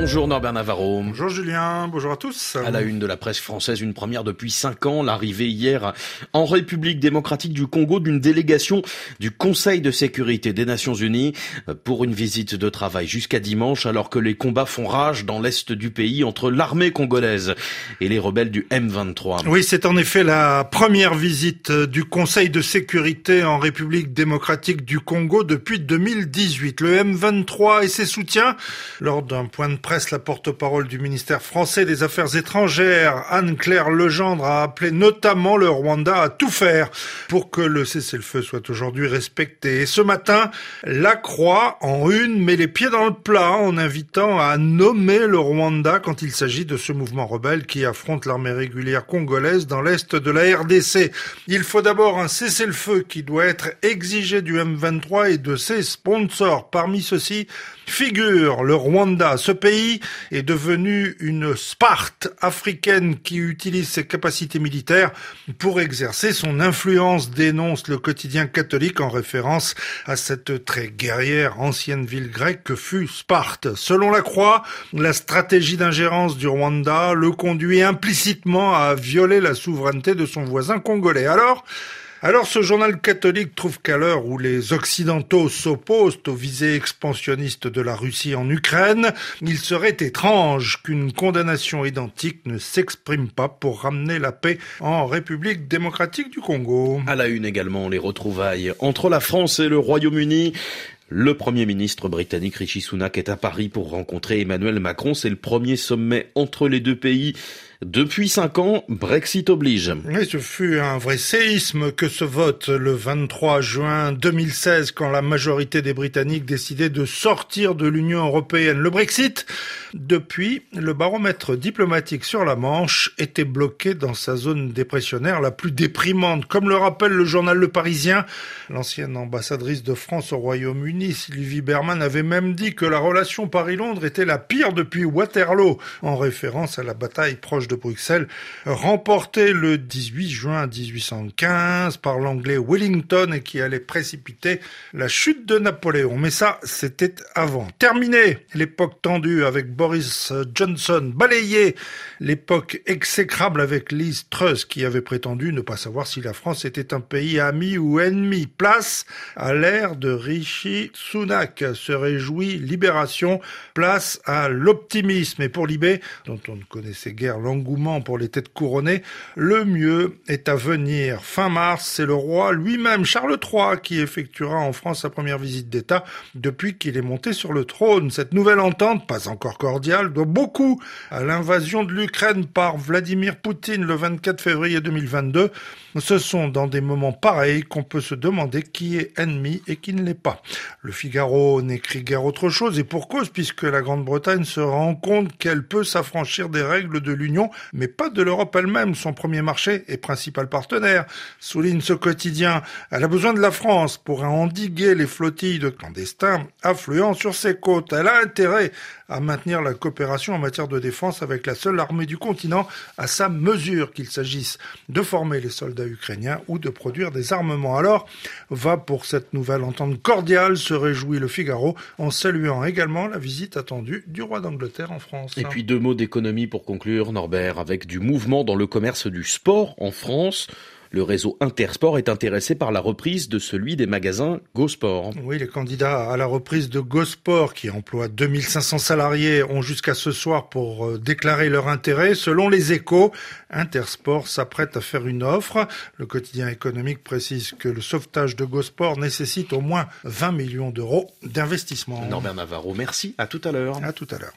Bonjour Norbert Navarro. Bonjour Julien, bonjour à tous. À la une de la presse française, une première depuis cinq ans, l'arrivée hier en République démocratique du Congo d'une délégation du Conseil de sécurité des Nations Unies pour une visite de travail jusqu'à dimanche alors que les combats font rage dans l'est du pays entre l'armée congolaise et les rebelles du M23. Oui, c'est en effet la première visite du Conseil de sécurité en République démocratique du Congo depuis 2018. Le M23 et ses soutiens lors d'un point de presse, la porte-parole du ministère français des Affaires étrangères, Anne-Claire Legendre, a appelé notamment le Rwanda à tout faire pour que le cessez-le-feu soit aujourd'hui respecté. Et ce matin, la Croix en une met les pieds dans le plat en invitant à nommer le Rwanda quand il s'agit de ce mouvement rebelle qui affronte l'armée régulière congolaise dans l'est de la RDC. Il faut d'abord un cessez-le-feu qui doit être exigé du M23 et de ses sponsors. Parmi ceux-ci figure le Rwanda. Est devenu une Sparte africaine qui utilise ses capacités militaires pour exercer son influence, dénonce le quotidien catholique en référence à cette très guerrière ancienne ville grecque que fut Sparte. Selon la Croix, la stratégie d'ingérence du Rwanda le conduit implicitement à violer la souveraineté de son voisin congolais. Alors, alors ce journal catholique trouve qu'à l'heure où les Occidentaux s'opposent aux visées expansionnistes de la Russie en Ukraine, il serait étrange qu'une condamnation identique ne s'exprime pas pour ramener la paix en République démocratique du Congo. À la une également, les retrouvailles entre la France et le Royaume-Uni. Le Premier ministre britannique Rishi Sunak est à Paris pour rencontrer Emmanuel Macron. C'est le premier sommet entre les deux pays depuis cinq ans, Brexit oblige. Oui, ce fut un vrai séisme que ce vote le 23 juin 2016 quand la majorité des Britanniques décidaient de sortir de l'Union européenne. Le Brexit, depuis, le baromètre diplomatique sur la Manche était bloqué dans sa zone dépressionnaire la plus déprimante. Comme le rappelle le journal Le Parisien, l'ancienne ambassadrice de France au Royaume-Uni, Sylvie Berman, avait même dit que la relation Paris-Londres était la pire depuis Waterloo, en référence à la bataille proche de Bruxelles, remporté le 18 juin 1815 par l'anglais Wellington et qui allait précipiter la chute de Napoléon. Mais ça, c'était avant. Terminé l'époque tendue avec Boris Johnson, balayé l'époque exécrable avec Liz Truss qui avait prétendu ne pas savoir si la France était un pays ami ou ennemi. Place à l'ère de Rishi Sunak, se réjouit Libération, place à l'optimisme. Et pour Libé, dont on ne connaissait guère l'anglais, pour les têtes couronnées, le mieux est à venir. Fin mars, c'est le roi lui-même, Charles III, qui effectuera en France sa première visite d'État depuis qu'il est monté sur le trône. Cette nouvelle entente, pas encore cordiale, doit beaucoup à l'invasion de l'Ukraine par Vladimir Poutine le 24 février 2022. Ce sont dans des moments pareils qu'on peut se demander qui est ennemi et qui ne l'est pas. Le Figaro n'écrit guère autre chose et pour cause puisque la Grande-Bretagne se rend compte qu'elle peut s'affranchir des règles de l'Union mais pas de l'Europe elle-même, son premier marché et principal partenaire. Souligne ce quotidien, elle a besoin de la France pour endiguer les flottilles de clandestins affluant sur ses côtes. Elle a intérêt à maintenir la coopération en matière de défense avec la seule armée du continent à sa mesure, qu'il s'agisse de former les soldats ukrainiens ou de produire des armements. Alors, va pour cette nouvelle entente cordiale, se réjouit le Figaro, en saluant également la visite attendue du roi d'Angleterre en France. Et puis deux mots d'économie pour conclure, Norbert, avec du mouvement dans le commerce du sport en France. Le réseau Intersport est intéressé par la reprise de celui des magasins GoSport. Oui, les candidats à la reprise de GoSport, qui emploie 2500 salariés, ont jusqu'à ce soir pour euh, déclarer leur intérêt. Selon les échos, Intersport s'apprête à faire une offre. Le quotidien économique précise que le sauvetage de GoSport nécessite au moins 20 millions d'euros d'investissement. Norbert Navarro, merci. À tout à l'heure. À tout à l'heure.